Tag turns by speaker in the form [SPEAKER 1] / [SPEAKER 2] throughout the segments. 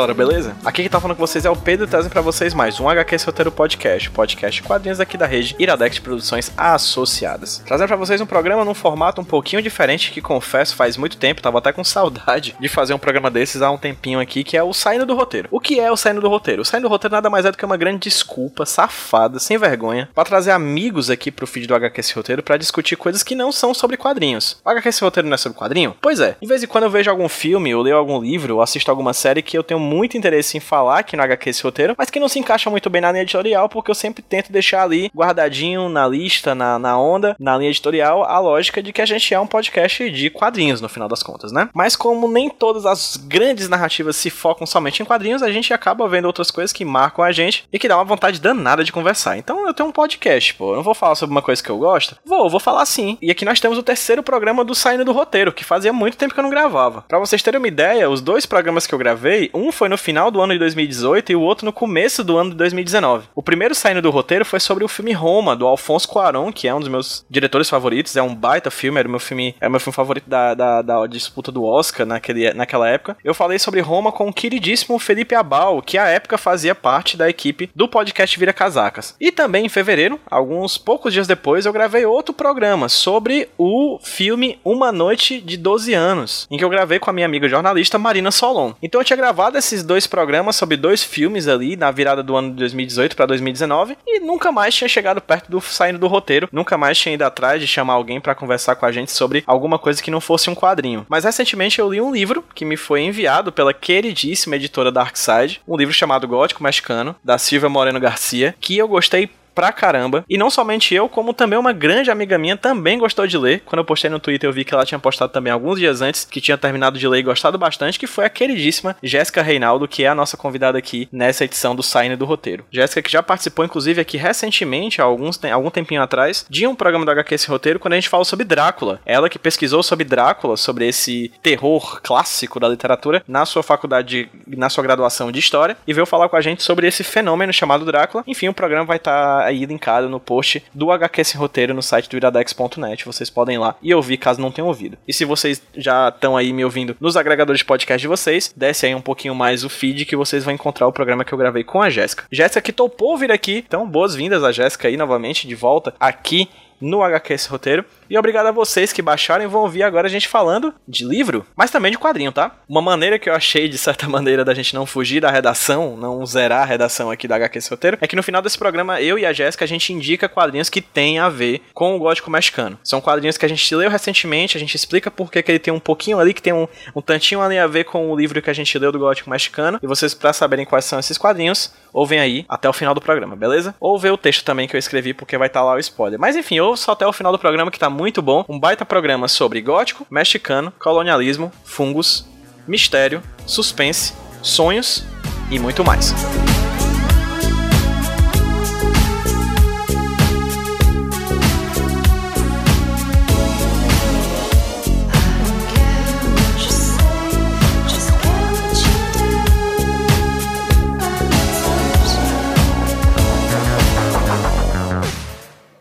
[SPEAKER 1] galera, beleza? Aqui quem tá falando com vocês é o Pedro trazendo pra vocês mais um HQ Roteiro Podcast, podcast quadrinhos aqui da rede Iradex Produções Associadas. Trazendo pra vocês um programa num formato um pouquinho diferente que confesso faz muito tempo, tava até com saudade de fazer um programa desses há um tempinho aqui, que é o Saindo do Roteiro. O que é o Saindo do Roteiro? O Saindo do Roteiro nada mais é do que uma grande desculpa safada, sem vergonha, pra trazer amigos aqui pro feed do HQ Roteiro pra discutir coisas que não são sobre quadrinhos. O HQ Roteiro não é sobre quadrinho? Pois é. De vez em quando eu vejo algum filme, ou leio algum livro, ou assisto alguma série que eu tenho muito interesse em falar aqui no HQ esse roteiro, mas que não se encaixa muito bem na linha editorial, porque eu sempre tento deixar ali guardadinho na lista, na, na onda, na linha editorial, a lógica de que a gente é um podcast de quadrinhos, no final das contas, né? Mas como nem todas as grandes narrativas se focam somente em quadrinhos, a gente acaba vendo outras coisas que marcam a gente e que dá uma vontade danada de conversar. Então eu tenho um podcast, pô, eu não vou falar sobre uma coisa que eu gosto? Vou, vou falar sim. E aqui nós temos o terceiro programa do Saindo do Roteiro, que fazia muito tempo que eu não gravava. Pra vocês terem uma ideia, os dois programas que eu gravei, um foi no final do ano de 2018 e o outro no começo do ano de 2019. O primeiro saindo do roteiro foi sobre o filme Roma, do Alfonso Cuarón, que é um dos meus diretores favoritos, é um baita filme, era o meu filme, é o meu filme favorito da, da, da disputa do Oscar naquele, naquela época. Eu falei sobre Roma com o queridíssimo Felipe Abal, que à época fazia parte da equipe do podcast Vira Casacas. E também em fevereiro, alguns poucos dias depois, eu gravei outro programa sobre o filme Uma Noite de 12 Anos, em que eu gravei com a minha amiga jornalista Marina Solon. Então eu tinha gravado esses dois programas sobre dois filmes ali na virada do ano de 2018 para 2019 e nunca mais tinha chegado perto do saindo do roteiro, nunca mais tinha ido atrás de chamar alguém para conversar com a gente sobre alguma coisa que não fosse um quadrinho. Mas recentemente eu li um livro que me foi enviado pela queridíssima editora Darkside, um livro chamado Gótico Mexicano, da Silvia Moreno Garcia, que eu gostei pra caramba. E não somente eu, como também uma grande amiga minha também gostou de ler. Quando eu postei no Twitter, eu vi que ela tinha postado também alguns dias antes, que tinha terminado de ler e gostado bastante, que foi a queridíssima Jéssica Reinaldo, que é a nossa convidada aqui nessa edição do Saindo do Roteiro. Jéssica que já participou, inclusive, aqui recentemente, há alguns, algum tempinho atrás, de um programa do HQ Esse Roteiro, quando a gente falou sobre Drácula. Ela que pesquisou sobre Drácula, sobre esse terror clássico da literatura, na sua faculdade, na sua graduação de História, e veio falar com a gente sobre esse fenômeno chamado Drácula. Enfim, o programa vai estar aí linkado no post do HQ Esse Roteiro no site do iradex.net. Vocês podem ir lá e ouvir caso não tenham ouvido. E se vocês já estão aí me ouvindo nos agregadores de podcast de vocês, desce aí um pouquinho mais o feed que vocês vão encontrar o programa que eu gravei com a Jéssica. Jéssica que topou vir aqui, então boas-vindas a Jéssica aí novamente de volta aqui no HQ esse roteiro. E obrigado a vocês que baixaram e vão ouvir agora a gente falando de livro, mas também de quadrinho, tá? Uma maneira que eu achei, de certa maneira, da gente não fugir da redação, não zerar a redação aqui da HQ esse roteiro, é que no final desse programa, eu e a Jéssica, a gente indica quadrinhos que têm a ver com o gótico mexicano. São quadrinhos que a gente leu recentemente, a gente explica por que ele tem um pouquinho ali, que tem um, um tantinho ali a ver com o livro que a gente leu do gótico mexicano. E vocês, para saberem quais são esses quadrinhos, ouvem aí até o final do programa, beleza? Ou vê o texto também que eu escrevi, porque vai estar lá o spoiler. Mas enfim, ouça até o final do programa que tá muito bom. Um baita programa sobre gótico, mexicano, colonialismo, fungos, mistério, suspense, sonhos e muito mais.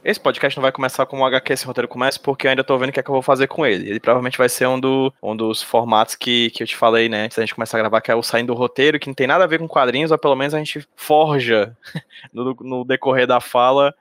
[SPEAKER 1] Esse podcast não vai começar como o HQ esse roteiro começa, porque eu ainda tô vendo o que é que eu vou fazer com ele. Ele provavelmente vai ser um, do, um dos formatos que, que eu te falei, né? Antes da gente começar a gravar, que é o saindo do roteiro, que não tem nada a ver com quadrinhos, ou pelo menos a gente forja no, no decorrer da fala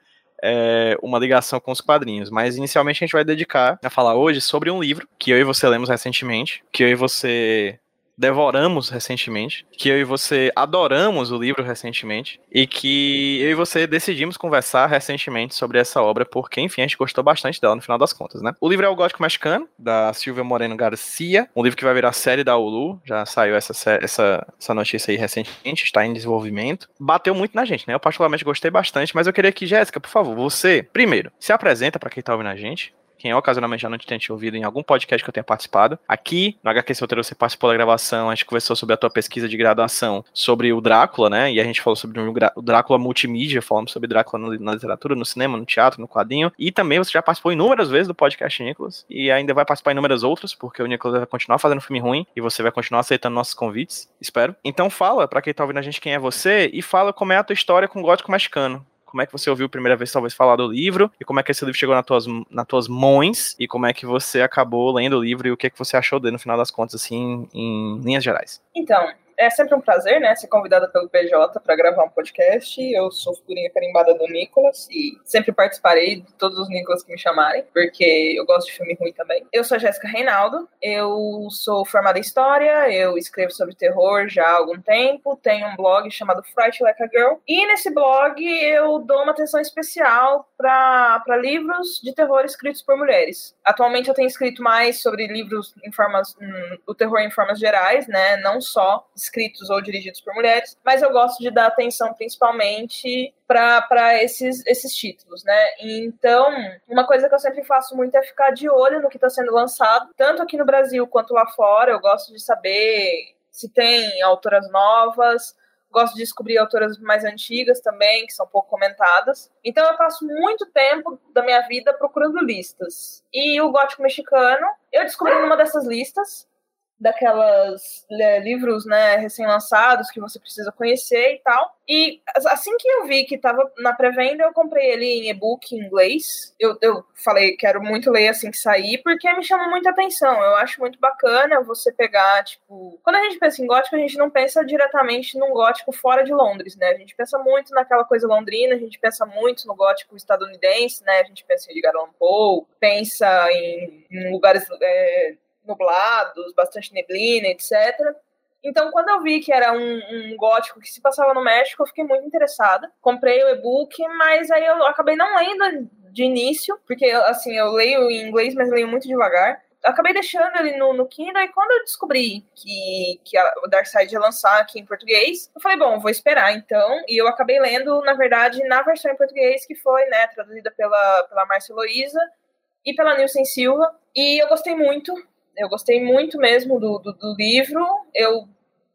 [SPEAKER 1] é, uma ligação com os quadrinhos. Mas inicialmente a gente vai dedicar a falar hoje sobre um livro que eu e você lemos recentemente, que eu e você devoramos recentemente, que eu e você adoramos o livro recentemente, e que eu e você decidimos conversar recentemente sobre essa obra, porque, enfim, a gente gostou bastante dela no final das contas, né? O livro é O Gótico Mexicano, da Silvia Moreno Garcia, um livro que vai virar série da Hulu, já saiu essa, essa, essa notícia aí recentemente, está em desenvolvimento. Bateu muito na gente, né? Eu particularmente gostei bastante, mas eu queria que, Jéssica, por favor, você, primeiro, se apresenta para quem tá ouvindo a gente, quem ocasionalmente já não tenha te ouvido em algum podcast que eu tenha participado. Aqui, no HQ Roteiro, você participou da gravação, a gente conversou sobre a tua pesquisa de graduação sobre o Drácula, né? E a gente falou sobre o Drácula multimídia, falamos sobre Drácula na literatura, no cinema, no teatro, no quadrinho. E também você já participou inúmeras vezes do podcast Nicolas. E ainda vai participar inúmeras outras, porque o Nicolas vai continuar fazendo filme ruim e você vai continuar aceitando nossos convites, espero. Então fala, pra quem tá ouvindo a gente, quem é você e fala como é a tua história com o gótico mexicano. Como é que você ouviu a primeira vez, talvez, falar do livro? E como é que esse livro chegou nas tuas, nas tuas mãos? E como é que você acabou lendo o livro? E o que, que você achou dele, no final das contas, assim, em linhas gerais?
[SPEAKER 2] Então, é sempre um prazer, né, ser convidada pelo PJ para gravar um podcast. Eu sou figurinha carimbada do Nicolas e sempre participarei de todos os Nicolas que me chamarem, porque eu gosto de filme ruim também. Eu sou a Jéssica Reinaldo, eu sou formada em História, eu escrevo sobre terror já há algum tempo, tenho um blog chamado Fright Like a Girl, e nesse blog eu dou uma atenção especial para livros de terror escritos por mulheres. Atualmente eu tenho escrito mais sobre livros em formas, hum, o terror em formas gerais, né, não só escritos ou dirigidos por mulheres, mas eu gosto de dar atenção principalmente para esses, esses títulos, né? Então, uma coisa que eu sempre faço muito é ficar de olho no que está sendo lançado, tanto aqui no Brasil quanto lá fora. Eu gosto de saber se tem autoras novas, gosto de descobrir autoras mais antigas também, que são pouco comentadas. Então eu passo muito tempo da minha vida procurando listas. E o gótico mexicano, eu descobri numa dessas listas, daquelas é, livros né, recém-lançados que você precisa conhecer e tal. E assim que eu vi que estava na pré-venda, eu comprei ele em e-book em inglês. Eu, eu falei, quero muito ler assim que sair, porque me chama muita atenção. Eu acho muito bacana você pegar, tipo. Quando a gente pensa em gótico, a gente não pensa diretamente num gótico fora de Londres, né? A gente pensa muito naquela coisa londrina, a gente pensa muito no gótico estadunidense, né? A gente pensa em Edgar Allan Poe, pensa em, em lugares. É, nublados, bastante neblina, etc. Então, quando eu vi que era um, um, gótico que se passava no México, eu fiquei muito interessada. Comprei o e-book, mas aí eu acabei não lendo de início, porque assim, eu leio em inglês, mas leio muito devagar. Acabei deixando ele no, no Kindle, e quando eu descobri que, que a, o ia lançar aqui em português, eu falei, bom, vou esperar então. E eu acabei lendo, na verdade, na versão em português, que foi né, traduzida pela, pela Márcia Heloísa e pela Nilson Silva. E eu gostei muito, eu gostei muito mesmo do, do, do livro. Eu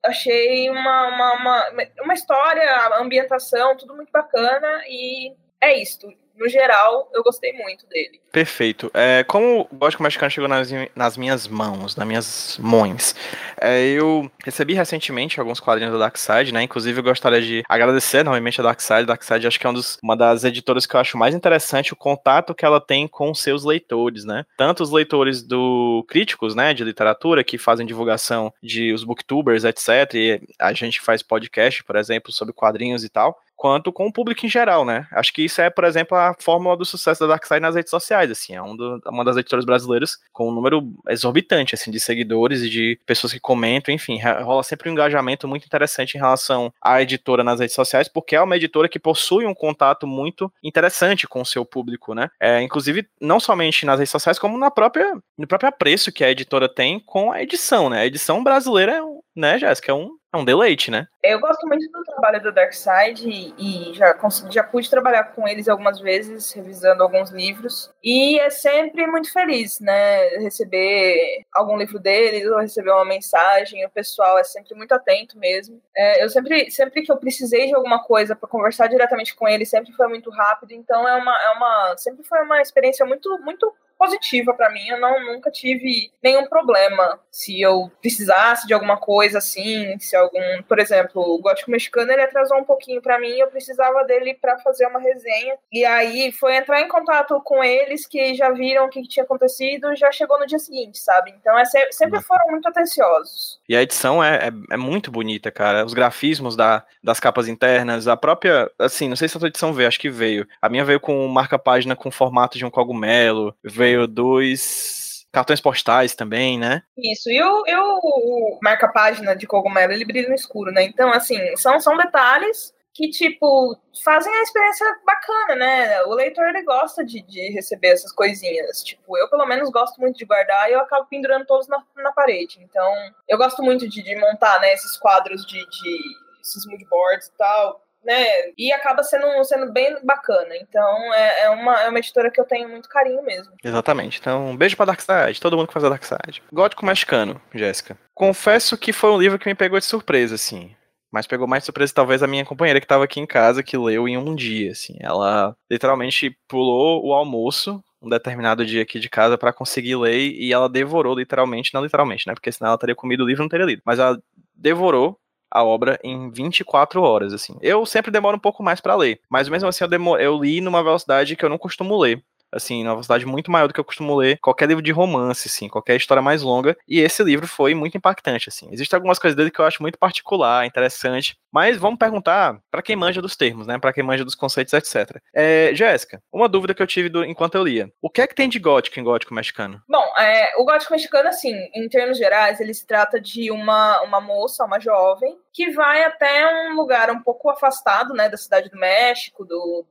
[SPEAKER 2] achei uma, uma, uma, uma, história, ambientação, tudo muito bacana. E é isto. No geral, eu gostei muito dele.
[SPEAKER 1] Perfeito. É, como o Gótico Mexicano chegou nas, nas minhas mãos, nas minhas mãos, é, eu recebi recentemente alguns quadrinhos da Darkseid, né? Inclusive, eu gostaria de agradecer novamente a Darkseid. Darkseid acho que é um dos, uma das editoras que eu acho mais interessante o contato que ela tem com seus leitores, né? Tanto os leitores do críticos, né, de literatura, que fazem divulgação de os booktubers, etc. E a gente faz podcast, por exemplo, sobre quadrinhos e tal quanto com o público em geral, né? Acho que isso é, por exemplo, a fórmula do sucesso da Darkseid nas redes sociais, assim, é um do, uma das editoras brasileiras com um número exorbitante, assim, de seguidores e de pessoas que comentam, enfim, rola sempre um engajamento muito interessante em relação à editora nas redes sociais, porque é uma editora que possui um contato muito interessante com o seu público, né? É, inclusive, não somente nas redes sociais, como na própria, no próprio apreço que a editora tem com a edição, né? A edição brasileira, né, Jéssica, é um é um deleite, né?
[SPEAKER 2] Eu gosto muito do trabalho do Darkseid e, e já, consegui, já pude trabalhar com eles algumas vezes, revisando alguns livros. E é sempre muito feliz, né? Receber algum livro deles ou receber uma mensagem. O pessoal é sempre muito atento mesmo. É, eu sempre, sempre que eu precisei de alguma coisa para conversar diretamente com eles, sempre foi muito rápido. Então é uma, é uma sempre foi uma experiência muito, muito positiva para mim. Eu não nunca tive nenhum problema se eu precisasse de alguma coisa assim, se algum, por exemplo, o gótico mexicano ele atrasou um pouquinho para mim, eu precisava dele para fazer uma resenha. E aí foi entrar em contato com eles que já viram o que tinha acontecido, já chegou no dia seguinte, sabe? Então é, sempre foram muito atenciosos.
[SPEAKER 1] E a edição é, é, é muito bonita, cara. Os grafismos da, das capas internas, a própria, assim, não sei se a tua edição veio, acho que veio. A minha veio com marca-página com formato de um cogumelo, veio dois cartões postais também, né?
[SPEAKER 2] Isso, e o, e o marca-página de cogumelo, ele brilha no escuro, né? Então, assim, são, são detalhes que, tipo, fazem a experiência bacana, né? O leitor, ele gosta de, de receber essas coisinhas. Tipo, eu, pelo menos, gosto muito de guardar e eu acabo pendurando todos na, na parede. Então, eu gosto muito de, de montar, né, esses quadros de, de esses moodboards e tal, né? E acaba sendo, sendo bem bacana. Então é, é, uma, é uma editora que eu tenho muito carinho mesmo.
[SPEAKER 1] Exatamente. Então, um beijo pra Darkseid, todo mundo que faz a Darkseid. Gótico Mexicano, Jéssica. Confesso que foi um livro que me pegou de surpresa, assim. Mas pegou mais surpresa talvez a minha companheira que tava aqui em casa, que leu em um dia, assim. Ela literalmente pulou o almoço um determinado dia aqui de casa pra conseguir ler e ela devorou literalmente, não literalmente, né? Porque senão ela teria comido o livro e não teria lido. Mas ela devorou a obra em 24 horas, assim. Eu sempre demoro um pouco mais pra ler, mas mesmo assim eu, eu li numa velocidade que eu não costumo ler. Assim, numa velocidade muito maior do que eu costumo ler qualquer livro de romance, assim, qualquer história mais longa. E esse livro foi muito impactante, assim. Existem algumas coisas dele que eu acho muito particular, interessante. Mas vamos perguntar pra quem manja dos termos, né? Pra quem manja dos conceitos, etc. É, Jéssica, uma dúvida que eu tive do- enquanto eu lia. O que é que tem de gótico em gótico mexicano?
[SPEAKER 2] Bom, é, o gótico mexicano, assim, em termos gerais, ele se trata de uma, uma moça, uma jovem, que vai até um lugar um pouco afastado, né, da cidade do México, do-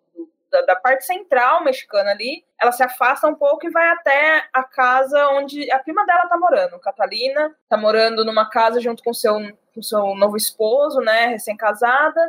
[SPEAKER 2] da, da parte central mexicana ali. Ela se afasta um pouco e vai até a casa onde a prima dela tá morando, Catalina. Tá morando numa casa junto com seu, com seu novo esposo, né, recém-casada.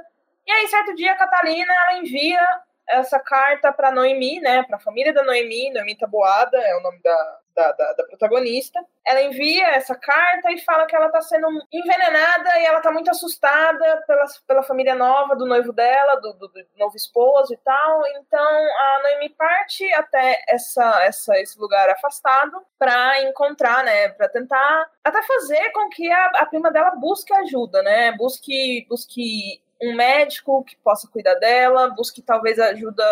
[SPEAKER 2] E aí, certo dia, a Catalina, ela envia essa carta para Noemi, né, para a família da Noemi, Noemi Taboada é o nome da, da, da, da protagonista. Ela envia essa carta e fala que ela está sendo envenenada e ela está muito assustada pela, pela família nova do noivo dela, do, do, do novo esposo e tal. Então a Noemi parte até essa, essa, esse lugar afastado para encontrar, né, para tentar até fazer com que a, a prima dela busque ajuda, né, busque, busque um médico que possa cuidar dela, busque talvez ajuda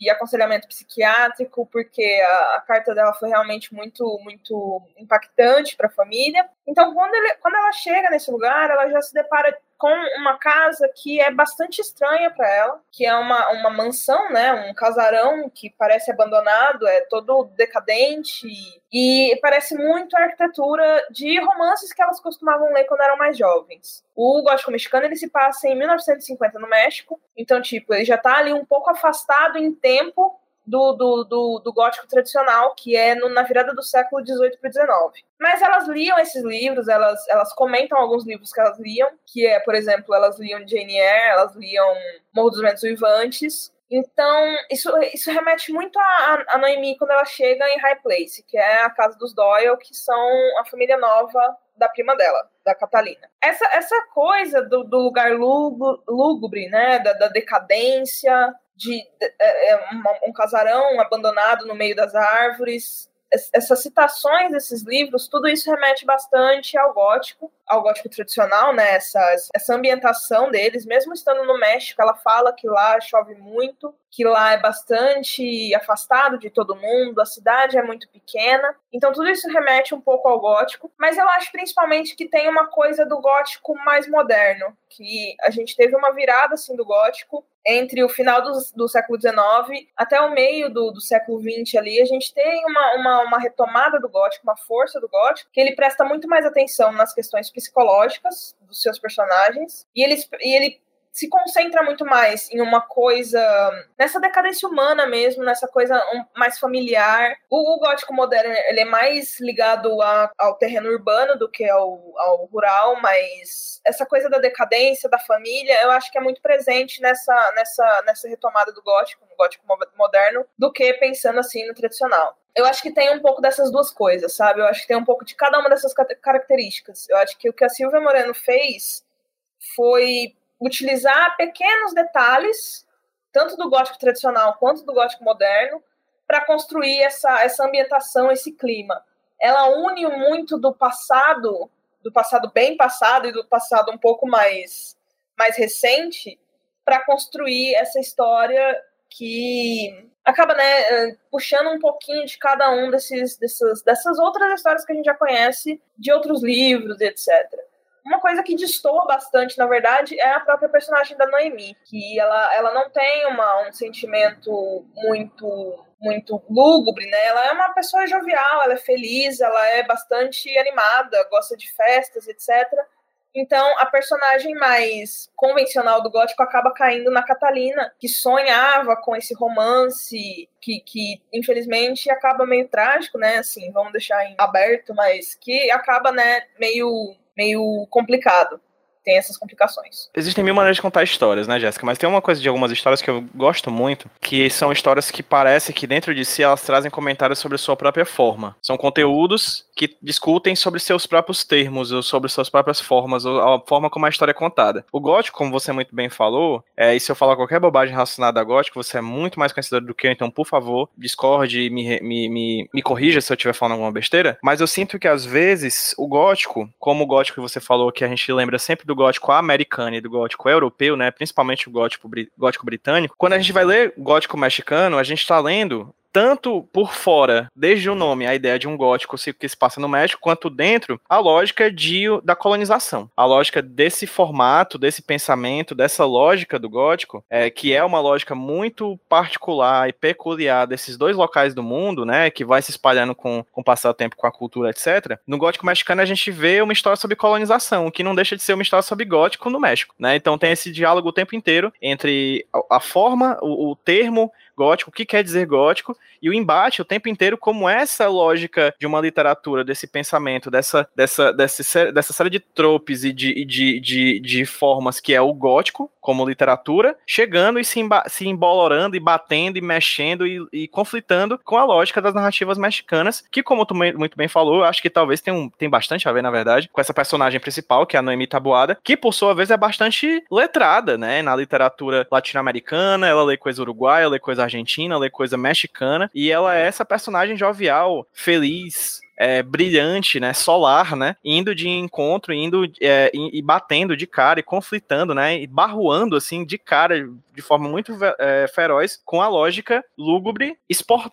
[SPEAKER 2] e aconselhamento psiquiátrico, porque a, a carta dela foi realmente muito, muito impactante para a família. Então, quando, ele, quando ela chega nesse lugar, ela já se depara com uma casa que é bastante estranha para ela, que é uma, uma mansão, né, um casarão que parece abandonado, é todo decadente e parece muito a arquitetura de romances que elas costumavam ler quando eram mais jovens. O gótico mexicano ele se passa em 1950 no México, então tipo ele já tá ali um pouco afastado em tempo do, do, do, do gótico tradicional, que é no, na virada do século XVIII para XIX. Mas elas liam esses livros, elas, elas comentam alguns livros que elas liam, que é, por exemplo, elas liam Jane Eyre, elas liam Morro dos Ventos Uivantes. Então, isso, isso remete muito a, a Noemi quando ela chega em High Place, que é a casa dos Doyle, que são a família nova da prima dela, da Catalina. Essa, essa coisa do, do lugar lúgubre, né, da, da decadência, de, de é, é, uma- um casarão abandonado no meio das árvores. Es- Essas citações desses livros, tudo isso remete bastante ao gótico, ao gótico tradicional, né? Essa, essa ambientação deles, mesmo estando no México, ela fala que lá chove muito, que lá é bastante afastado de todo mundo, a cidade é muito pequena. Então tudo isso remete um pouco ao gótico, mas eu acho principalmente que tem uma coisa do gótico mais moderno, que a gente teve uma virada assim do gótico entre o final do, do século XIX até o meio do, do século XX ali, a gente tem uma, uma, uma retomada do gótico, uma força do gótico, que ele presta muito mais atenção nas questões psicológicas dos seus personagens, e ele, e ele se concentra muito mais em uma coisa nessa decadência humana mesmo, nessa coisa mais familiar. O, o gótico moderno ele é mais ligado a- ao terreno urbano do que ao, ao rural, mas essa coisa da decadência da família, eu acho que é muito presente nessa nessa nessa retomada do gótico, no gótico mo- moderno, do que pensando assim no tradicional. Eu acho que tem um pouco dessas duas coisas, sabe? Eu acho que tem um pouco de cada uma dessas ca- características. Eu acho que o que a Silvia Moreno fez foi utilizar pequenos detalhes, tanto do gótico tradicional quanto do gótico moderno, para construir essa, essa ambientação, esse clima. Ela une muito do passado, do passado bem passado e do passado um pouco mais, mais recente, para construir essa história que acaba né, puxando um pouquinho de cada um desses, dessas, dessas outras histórias que a gente já conhece, de outros livros, etc. Uma coisa que destoa bastante, na verdade, é a própria personagem da Noemi, que ela, ela não tem uma, um sentimento muito muito lúgubre, né? Ela é uma pessoa jovial, ela é feliz, ela é bastante animada, gosta de festas, etc. Então, a personagem mais convencional do gótico acaba caindo na Catalina, que sonhava com esse romance, que, que infelizmente acaba meio trágico, né? Assim, vamos deixar em aberto, mas que acaba, né, meio, meio complicado. Tem essas complicações.
[SPEAKER 1] Existem mil maneiras de contar histórias, né, Jéssica? Mas tem uma coisa de algumas histórias que eu gosto muito, que são histórias que parece que dentro de si elas trazem comentários sobre sua própria forma. São conteúdos que discutem sobre seus próprios termos, ou sobre suas próprias formas, ou a forma como a história é contada. O gótico, como você muito bem falou, é, e se eu falar qualquer bobagem relacionada a gótico, você é muito mais conhecedor do que eu, então, por favor, discorde e me, me, me, me corrija se eu estiver falando alguma besteira. Mas eu sinto que, às vezes, o gótico, como o gótico que você falou, que a gente lembra sempre do gótico americano e do gótico europeu, né, principalmente o gótico, gótico britânico, quando a gente vai ler gótico mexicano, a gente está lendo tanto por fora, desde o nome, a ideia de um gótico que se passa no México, quanto dentro, a lógica de, da colonização. A lógica desse formato, desse pensamento, dessa lógica do gótico, é, que é uma lógica muito particular e peculiar desses dois locais do mundo, né, que vai se espalhando com, com o passar do tempo, com a cultura, etc. No gótico mexicano a gente vê uma história sobre colonização, que não deixa de ser uma história sobre gótico no México, né? Então tem esse diálogo o tempo inteiro entre a, a forma, o, o termo gótico, o que quer dizer gótico, e o embate o tempo inteiro como essa lógica de uma literatura, desse pensamento, dessa, dessa, dessa, dessa série de tropes e de, de, de, de formas que é o gótico, como literatura, chegando e se, se embolorando e batendo e mexendo e, e conflitando com a lógica das narrativas mexicanas, que como tu muito bem falou, acho que talvez tem, um, tem bastante a ver, na verdade, com essa personagem principal, que é a Noemi Tabuada, que por sua vez é bastante letrada, né, na literatura latino-americana, ela lê coisa uruguaia, lê coisa argentina, lê coisa mexicana, e ela é essa personagem jovial, feliz, é, brilhante, né, solar, né, indo de encontro, indo é, e, batendo de cara e conflitando, né, e barruando assim de cara de forma muito é, feroz com a lógica lúgubre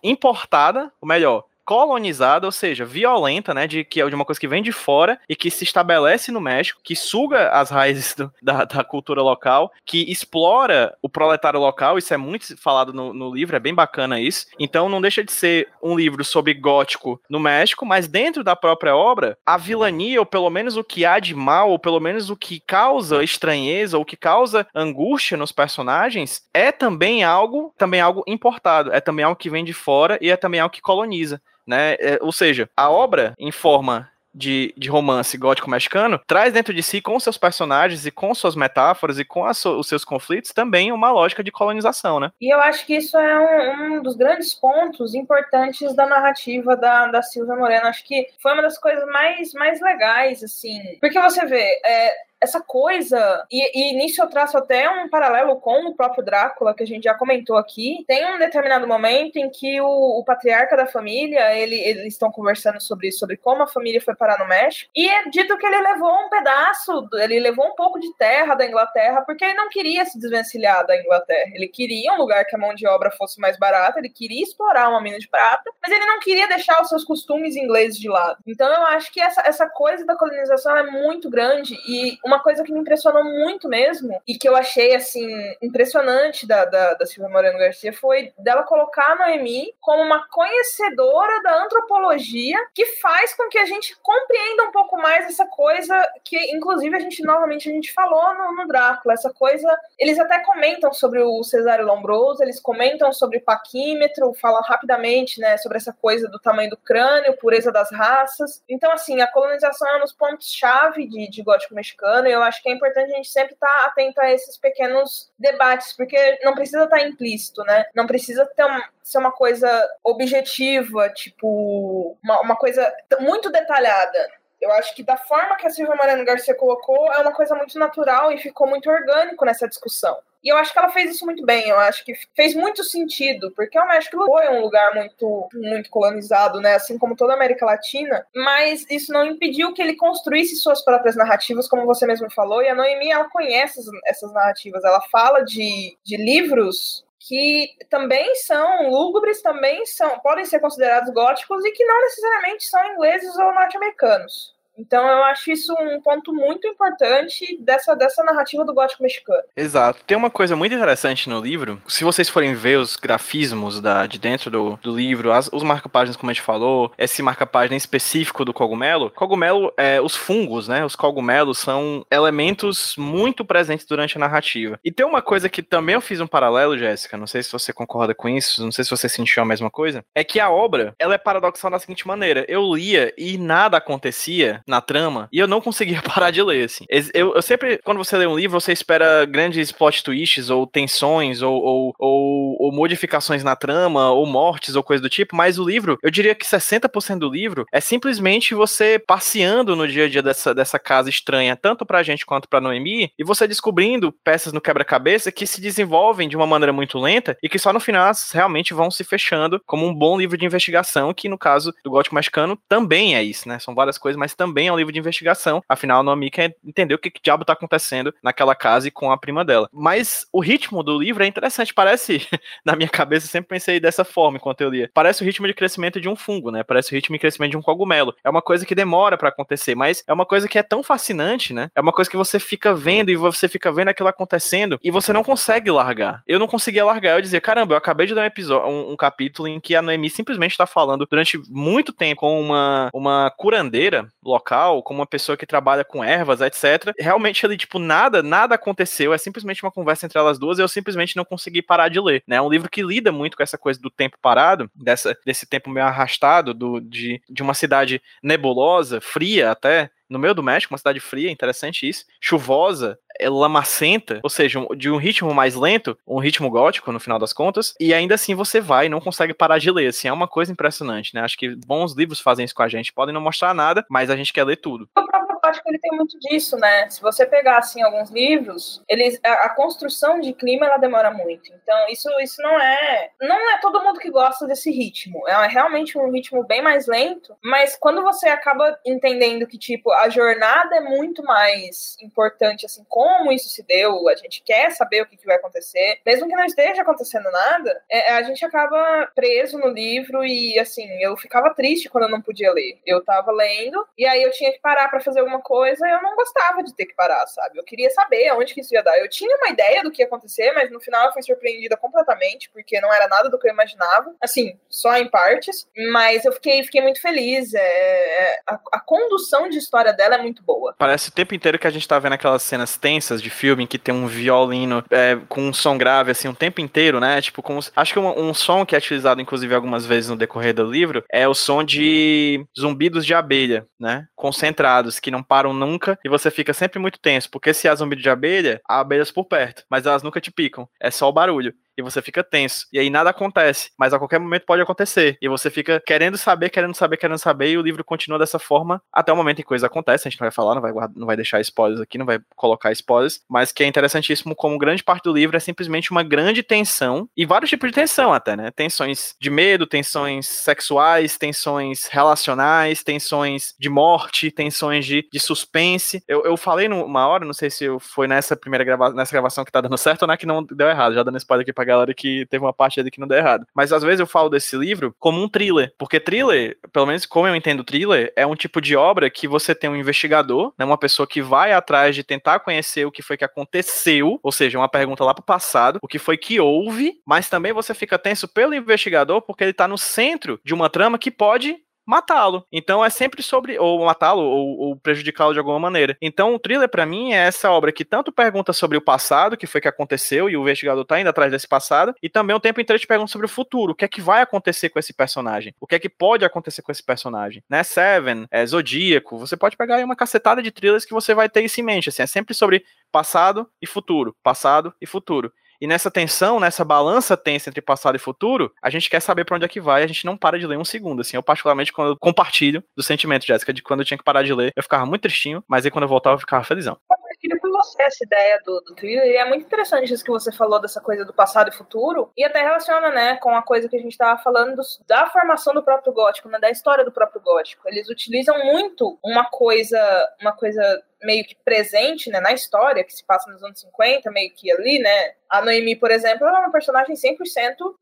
[SPEAKER 1] importada, ou melhor, colonizada, ou seja, violenta, né, de que é de uma coisa que vem de fora e que se estabelece no México, que suga as raízes do- da, da cultura local, que explora o proletário local, isso é muito falado no, no livro, é bem bacana isso. Então não deixa de ser um livro sobre gótico no México, mas dentro da própria obra, a vilania, ou pelo menos o que há de mal, ou pelo menos o que causa estranheza, ou o que causa angústia nos personagens, é também algo, também algo importado, é também algo que vem de fora e é também algo que coloniza né? É, ou seja, a obra em forma de, de romance gótico mexicano traz dentro de si, com seus personagens e com suas metáforas e com so- os seus conflitos, também uma lógica de colonização, né?
[SPEAKER 2] E eu acho que isso é um, um dos grandes pontos importantes da narrativa da, da Silvia Moreno. Acho que foi uma das coisas mais, mais legais, assim. Porque você vê, é, essa coisa, e, e nisso eu traço até um paralelo com o próprio Drácula, que a gente já comentou aqui. Tem um determinado momento em que o, o patriarca da família, ele, eles estão conversando sobre, sobre como a família foi parar no México, e é dito que ele levou um pedaço, ele levou um pouco de terra da Inglaterra, porque ele não queria se desvencilhar da Inglaterra. Ele queria um lugar que a mão de obra fosse mais barata, ele queria explorar uma mina de prata, mas ele não queria deixar os seus costumes ingleses de lado. Então eu acho que essa, essa coisa da colonização é muito grande, e uma coisa que me impressionou muito mesmo, e que eu achei, assim, impressionante da, da, da Silvia Moreno Garcia, foi dela colocar a Noemi como uma conhecedora da antropologia, que faz com que a gente compreenda um pouco mais essa coisa que, inclusive, a gente, novamente, a gente falou no, no Drácula, essa coisa, eles até comentam sobre o Cesário Lombroso, eles comentam sobre paquímetro, falam rapidamente, né, sobre essa coisa do tamanho do crânio, pureza das raças. Então, assim, a colonização é um dos pontos-chave de, de gótico mexicano, e eu acho que é importante a gente sempre estar atento a esses pequenos debates, porque não precisa estar implícito, né? Não precisa ter um, ser uma coisa objetiva, tipo, uma, uma coisa muito detalhada. Eu acho que da forma que a Silvia Moreno Garcia colocou, é uma coisa muito natural e ficou muito orgânico nessa discussão. E eu acho que ela fez isso muito bem, eu acho que fez muito sentido, porque o México foi um lugar muito, muito colonizado, né? Assim como toda a América Latina, mas isso não impediu que ele construísse suas próprias narrativas, como você mesmo falou, e a Noemi, ela conhece essas narrativas, ela fala de, de livros que também são lúgubres, também são podem ser considerados góticos e que não necessariamente são ingleses ou norte-americanos. Então eu acho isso um ponto muito importante dessa, dessa narrativa do gótico mexicano.
[SPEAKER 1] Exato. Tem uma coisa muito interessante no livro. Se vocês forem ver os grafismos da, de dentro do, do livro, as- os marca-páginas, como a gente falou, esse marca-página específico do cogumelo, cogumelo, é, os fungos, né? Os cogumelos são elementos muito presentes durante a narrativa. E tem uma coisa que também eu fiz um paralelo, Jéssica, não sei se você concorda com isso, não sei se você sentiu a mesma coisa, é que a obra, ela é paradoxal da seguinte maneira. Eu lia e nada acontecia na trama e eu não conseguia parar de ler, assim. Eu, eu sempre, quando você lê um livro, você espera grandes plot twists, ou tensões, ou, ou, ou, ou modificações na trama, ou mortes, ou coisa do tipo, mas o livro, eu diria que 60% do livro é simplesmente você passeando no dia a dia dessa, dessa casa estranha, tanto pra gente quanto pra Noemi, e você descobrindo peças no quebra-cabeça que se desenvolvem de uma maneira muito lenta e que só no final realmente vão se fechando como um bom livro de investigação, que no caso do Gótico Mexicano também é isso, né? São várias coisas, mas também é um livro de investigação. Afinal, a Noemi quer entender o que, que diabo tá acontecendo naquela casa e com a prima dela. Mas o ritmo do livro é interessante, parece, na minha cabeça, sempre pensei dessa forma enquanto eu lia. Parece o ritmo de crescimento de um fungo, né? Parece o ritmo de crescimento de um cogumelo. É uma coisa que demora pra acontecer, mas é uma coisa que é tão fascinante, né? É uma coisa que você fica vendo e você fica vendo aquilo acontecendo e você não consegue largar. Eu não conseguia largar. Eu dizia, caramba, eu acabei de dar um episódio, um, um capítulo em que a Noemi simplesmente tá falando durante muito tempo com uma, uma curandeira local, com uma pessoa que trabalha com ervas, etc. Realmente ali, tipo, nada, nada aconteceu. É simplesmente uma conversa entre elas duas e eu simplesmente não consegui parar de ler, né? É um livro que lida muito com essa coisa do tempo parado, dessa, desse tempo meio arrastado, do, de, de uma cidade nebulosa, fria até, no meio do México, uma cidade fria, interessante isso, chuvosa, lamacenta, ou seja, de um ritmo mais lento, um ritmo gótico no final das contas, e ainda assim você vai não consegue parar de ler, assim, é uma coisa impressionante, né? Acho que bons livros fazem isso com a gente, podem não mostrar nada, mas a gente quer ler tudo.
[SPEAKER 2] O próprio gótico ele tem muito disso, né? Se você pegar assim alguns livros, eles a, a construção de clima ela demora muito. Então isso isso não é não é todo mundo que gosta desse ritmo. É realmente um ritmo bem mais lento, mas quando você acaba entendendo que tipo a jornada é muito mais importante assim, como isso se deu, a gente quer saber o que, que vai acontecer, mesmo que não esteja acontecendo nada, é, a gente acaba preso no livro e assim, eu ficava triste quando eu não podia ler. Eu tava lendo e aí eu tinha que parar pra fazer alguma coisa eu não gostava de ter que parar, sabe? Eu queria saber aonde que isso ia dar. Eu tinha uma ideia do que ia acontecer, mas no final eu fui surpreendida completamente, porque não era nada do que eu imaginava. Assim, só em partes. Mas eu fiquei, fiquei muito feliz. É, é, a, a condução de história dela é muito boa.
[SPEAKER 1] Parece o tempo inteiro que a gente tá vendo aquelas cenas tensas de filme em que tem um violino é, com um som grave, assim, o tempo inteiro, né? Tipo, como, se- acho que um, um som que é utilizado, inclusive, algumas vezes no decorrer do livro é o som de zumbidos de abelha, né? Concentrados, que não param nunca e você fica sempre muito tenso, porque se há zumbido de abelha, há abelhas por perto, mas elas nunca te picam, é só o barulho. E você fica tenso. E aí nada acontece. Mas a qualquer momento pode acontecer. E você fica querendo saber, querendo saber, querendo saber. E o livro continua dessa forma até o momento em que coisa acontece. A gente não vai falar, não vai, guarda- não vai deixar spoilers aqui, não vai colocar spoilers. Mas que é interessantíssimo como grande parte do livro é simplesmente uma grande tensão. E vários tipos de tensão até, né? Tensões de medo, tensões sexuais, tensões relacionais, tensões de morte, tensões de, de suspense. Eu, eu falei numa hora, não sei se foi nessa primeira grava nessa gravação que tá dando certo ou na que não deu errado. Já dando spoiler aqui pra galera que teve uma parte ali que não deu errado. Mas às vezes eu falo desse livro como um thriller. Porque thriller, pelo menos como eu entendo thriller, é um tipo de obra que você tem um investigador, né, uma pessoa que vai atrás de tentar conhecer o que foi que aconteceu, ou seja, uma pergunta lá pro passado, o que foi que houve, mas também você fica tenso pelo investigador porque ele tá no centro de uma trama que pode matá-lo. Então é sempre sobre ou matá-lo ou, ou prejudicá-lo de alguma maneira. Então o thriller pra mim é essa obra que tanto pergunta sobre o passado, que foi que aconteceu e o investigador tá indo atrás desse passado, e também o tempo inteiro te pergunta sobre o futuro, o que é que vai acontecer com esse personagem? O que é que pode acontecer com esse personagem? Né? Seven, é, Zodíaco, você pode pegar aí uma cacetada de thrillers que você vai ter isso em mente, assim, é sempre sobre passado e futuro, passado e futuro. E nessa tensão, nessa balança tensa entre passado e futuro, a gente quer saber pra onde é que vai, a gente não para de ler um segundo, assim. Eu particularmente quando eu compartilho do sentimento, Jéssica, de quando eu tinha que parar de ler, eu ficava muito tristinho, mas aí quando eu voltava eu ficava felizão.
[SPEAKER 2] compartilho com você essa ideia do, do thriller. E é muito interessante isso que você falou dessa coisa do passado e futuro. E até relaciona, né, com a coisa que a gente tava falando dos- da formação do próprio gótico, né, da história do próprio gótico. Eles utilizam muito uma coisa, uma coisa meio que presente, né, na história, que se passa nos anos 50, meio que ali, né. A Noemi, por exemplo, ela é uma personagem 100%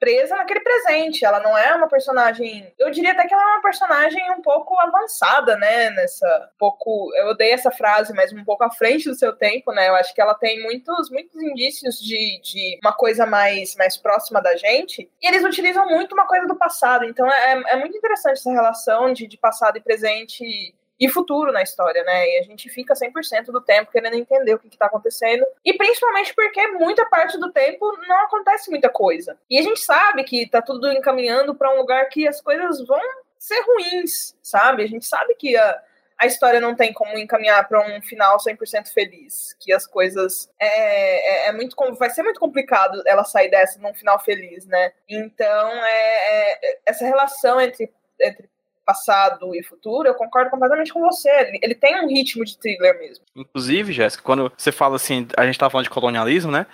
[SPEAKER 2] presa naquele presente. Ela não é uma personagem. Eu diria até que ela é uma personagem um pouco avançada, né? Nessa. Um pouco. Eu odeio essa frase, mas um pouco à frente do seu tempo, né? Eu acho que ela tem muitos, muitos indícios de, de uma coisa mais, mais próxima da gente. E eles utilizam muito uma coisa do passado. Então é, é muito interessante essa relação de, de passado e presente e futuro na história, né? E a gente fica 100% do tempo querendo entender o que, está acontecendo. E principalmente porque muita parte do tempo não acontece muita coisa. E a gente sabe que tá tudo encaminhando para um lugar que as coisas vão ser ruins, sabe? A gente sabe que a, a história não tem como encaminhar para um final 100% feliz, que as coisas é, é, é muito vai ser muito complicado ela sair dessa num final feliz, né? Então é, é essa relação entre, entre passado e futuro, eu concordo completamente com você. Ele, ele tem um ritmo de thriller mesmo.
[SPEAKER 1] Inclusive, Jéssica, quando você fala assim, a gente tá falando de colonialismo, né?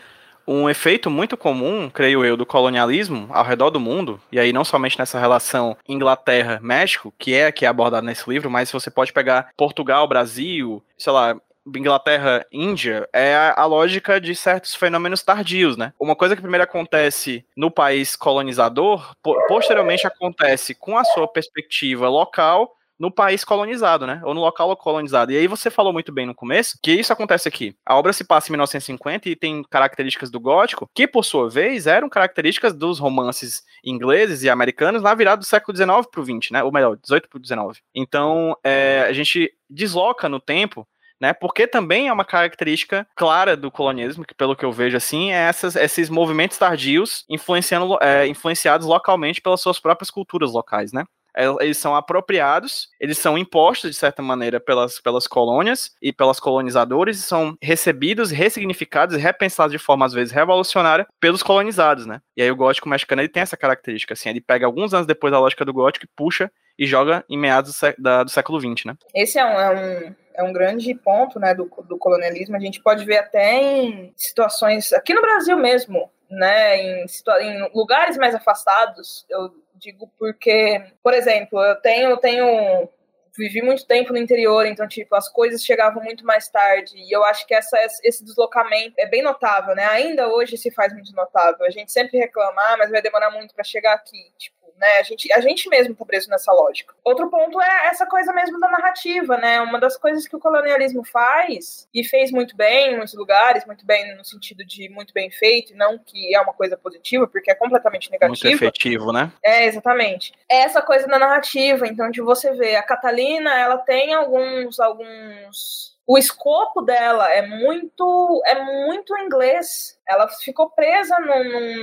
[SPEAKER 1] Um efeito muito comum, creio eu, do colonialismo ao redor do mundo, e aí não somente nessa relação Inglaterra-México, que é que é abordado nesse livro, mas você pode pegar Portugal, Brasil, sei lá, Inglaterra, Índia, é a, a, lógica de certos fenômenos tardios, né? Uma coisa que primeiro acontece no país colonizador, po posteriormente acontece com a sua perspectiva local no país colonizado, né? Ou no local colonizado. E aí você falou muito bem no começo que isso acontece aqui. A obra se passa em 1950 e tem características do gótico, que por sua vez eram características dos romances ingleses e americanos na virada do século XIX para o XX, né? Ou melhor, 18 para o 19. Então, é, a gente desloca no tempo né? Porque também é uma característica clara do colonialismo, que pelo que eu vejo assim, é essas, esses movimentos tardios influenciando, é, influenciados localmente pelas suas próprias culturas locais, né? eles são apropriados, eles são impostos de certa maneira pelas, pelas colônias e pelas colonizadores e são recebidos, ressignificados e repensados de forma às vezes revolucionária pelos colonizados, né? E aí o gótico mexicano ele tem essa característica, assim, ele pega alguns anos depois da lógica do gótico e puxa e joga em meados do século XX, né?
[SPEAKER 2] Esse é um, é um, é um grande ponto, né, do, do colonialismo. A gente pode ver até em situações aqui no Brasil mesmo, né, em, em lugares mais afastados. Eu Digo porque, por exemplo, eu tenho, tenho vivi muito tempo no interior, então, tipo, as coisas chegavam muito mais tarde. E eu acho que essa, esse deslocamento é bem notável, né? Ainda hoje se faz muito notável. A gente sempre reclama, ah, mas vai demorar muito para chegar aqui. Tipo, né? A gente, a gente mesmo tá preso nessa lógica. Outro ponto é essa coisa mesmo da narrativa, né? Uma das coisas que o colonialismo faz, e fez muito bem em muitos lugares, muito bem no sentido de muito bem feito, não que é uma coisa positiva, porque é completamente negativo.
[SPEAKER 1] Muito efetivo, né?
[SPEAKER 2] É, exatamente. É essa coisa da narrativa, então, de você ver, a Catalina, ela tem alguns, alguns o escopo dela é muito é muito inglês. Ela ficou presa num, num,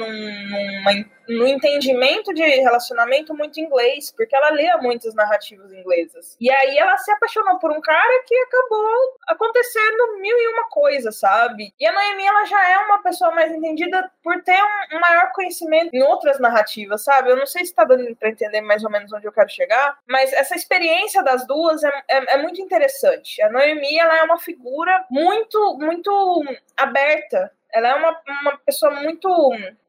[SPEAKER 2] numa no entendimento de relacionamento muito inglês, porque ela lia muitas narrativas inglesas. E aí ela se apaixonou por um cara que acabou acontecendo mil e uma coisas, sabe? E a Noemi, ela já é uma pessoa mais entendida por ter um maior conhecimento em outras narrativas, sabe? Eu não sei se tá dando pra entender mais ou menos onde eu quero chegar, mas essa experiência das duas é, é, é muito interessante. A Noemi, ela é uma figura muito, muito aberta ela é uma, uma pessoa muito.